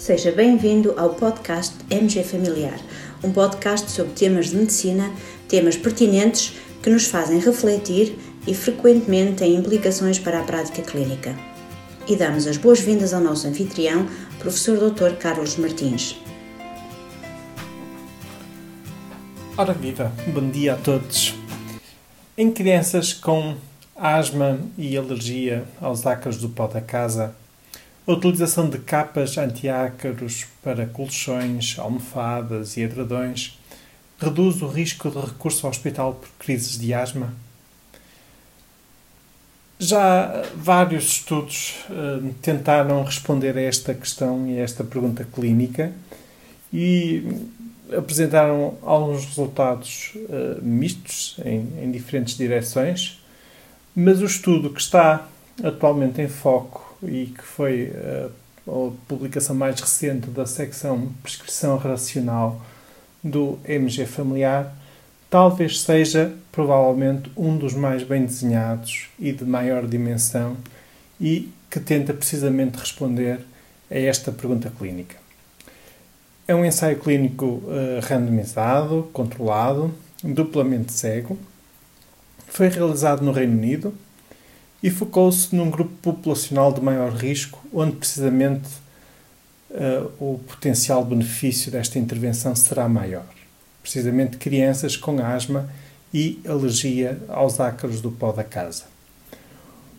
Seja bem-vindo ao podcast MG Familiar, um podcast sobre temas de medicina, temas pertinentes que nos fazem refletir e frequentemente têm implicações para a prática clínica. E damos as boas-vindas ao nosso anfitrião, professor Dr. Carlos Martins. Ora viva, bom dia a todos. Em crianças com asma e alergia aos ácaros do pó da casa, a utilização de capas antiácaros para colchões, almofadas e edredões reduz o risco de recurso ao hospital por crises de asma? Já vários estudos uh, tentaram responder a esta questão e a esta pergunta clínica e apresentaram alguns resultados uh, mistos em, em diferentes direções, mas o estudo que está atualmente em foco e que foi a, eh, a publicação mais recente da secção Prescrição Racional do MG Familiar, talvez seja provavelmente um dos mais bem desenhados e de maior dimensão e que tenta precisamente responder a esta pergunta clínica. É um ensaio clínico uh, randomizado, controlado, duplamente cego. Foi realizado no Reino Unido e focou-se num grupo populacional de maior risco, onde precisamente uh, o potencial benefício desta intervenção será maior. Precisamente crianças com asma e alergia aos ácaros do pó da casa.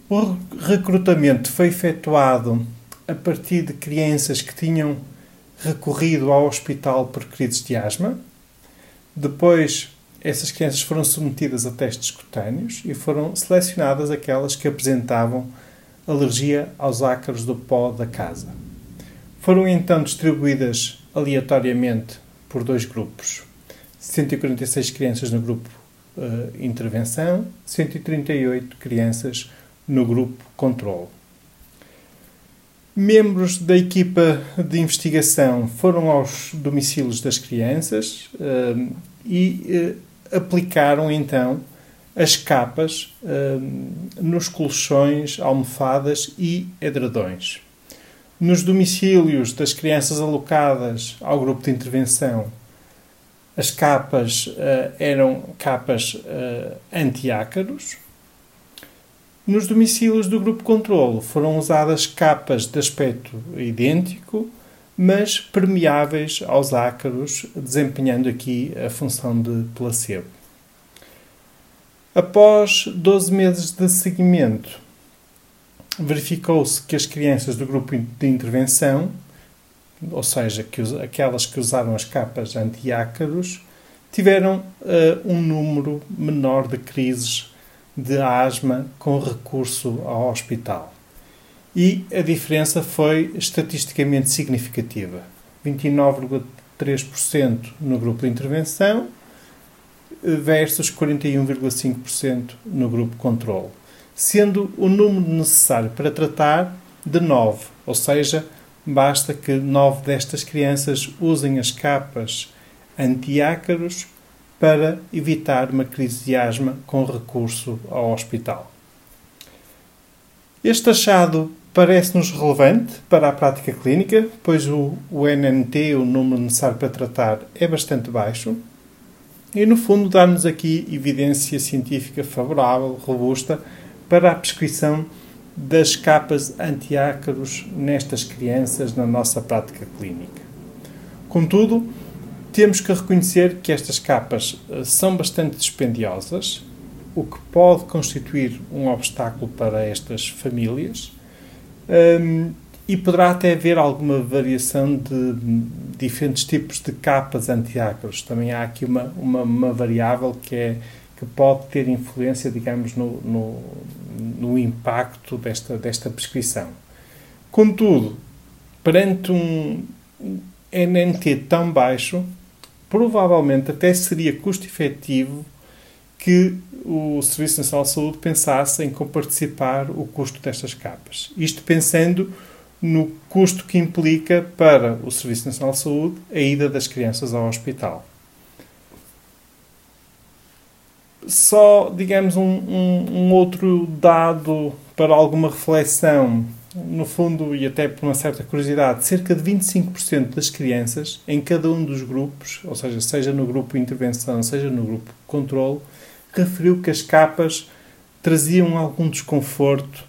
O recrutamento foi efetuado a partir de crianças que tinham recorrido ao hospital por crises de asma. Depois essas crianças foram submetidas a testes cutâneos e foram selecionadas aquelas que apresentavam alergia aos ácaros do pó da casa. Foram então distribuídas aleatoriamente por dois grupos. 146 crianças no grupo uh, intervenção, 138 crianças no grupo controle. Membros da equipa de investigação foram aos domicílios das crianças uh, e uh, aplicaram então as capas hum, nos colchões, almofadas e edredões. Nos domicílios das crianças alocadas ao grupo de intervenção, as capas uh, eram capas uh, antiácaros. Nos domicílios do grupo controlo foram usadas capas de aspecto idêntico, mas permeáveis aos ácaros, desempenhando aqui a função de placebo. Após 12 meses de seguimento, verificou-se que as crianças do grupo de intervenção, ou seja, que aquelas que usaram as capas antiácaros, tiveram uh, um número menor de crises de asma com recurso ao hospital e a diferença foi estatisticamente significativa. 29,3% no grupo de intervenção versus 41,5% no grupo controle, sendo o número necessário para tratar de 9, ou seja, basta que 9 destas crianças usem as capas antiácaros para evitar uma crise de asma com recurso ao hospital. Este achado parece-nos relevante para a prática clínica, pois o, o NNT, o número necessário para tratar, é bastante baixo. E, no fundo, dá-nos aqui evidência científica favorável, robusta, para a prescrição das capas antiácaros nestas crianças na nossa prática clínica. Contudo, temos que reconhecer que estas capas eh, são bastante dispendiosas, o que pode constituir um obstáculo para estas famílias um, e poderá até haver alguma variação de diferentes tipos de capas antiácaros. Também há aqui uma, uma, uma, variável que, é, que pode ter influência, digamos, no, no, no impacto desta, desta prescrição. Contudo, perante um NNT tão baixo, provavelmente até seria custo efetivo que o Serviço Nacional de Saúde pensasse em comparticipar o custo destas capas. Isto pensando no custo que implica para o Serviço Nacional de Saúde a ida das crianças ao hospital. Só, digamos, um, um, um outro dado para alguma reflexão no fundo, e até por uma certa curiosidade, cerca de 25% das crianças, em cada um dos grupos, ou seja, seja no grupo intervenção, seja no grupo controle, referiu que as capas traziam algum desconforto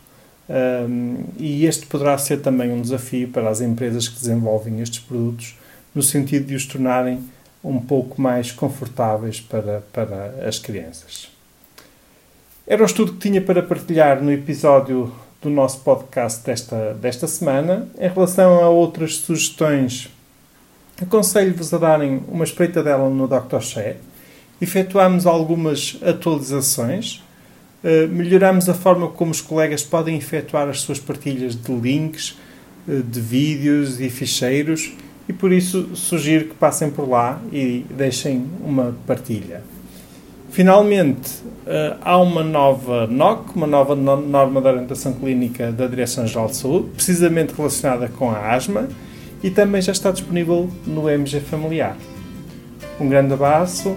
um, e este poderá ser também um desafio para as empresas que desenvolvem estes produtos, no sentido de os tornarem um pouco mais confortáveis para, para as crianças. Era o estudo que tinha para partilhar no episódio do nosso podcast desta, desta semana. Em relação a outras sugestões, aconselho-vos a darem uma espreitadela no Dr. Share. Efetuámos algumas atualizações, uh, melhoramos a forma como os colegas podem efetuar as suas partilhas de links, uh, de vídeos e ficheiros e por isso sugiro que passem por lá e deixem uma partilha. Finalmente, eh, há uma nova NOC, uma nova norma de orientação clínica da Direção-Geral de Saúde, precisamente relacionada com a asma, e também já está disponível no MG Familiar. Um grande abraço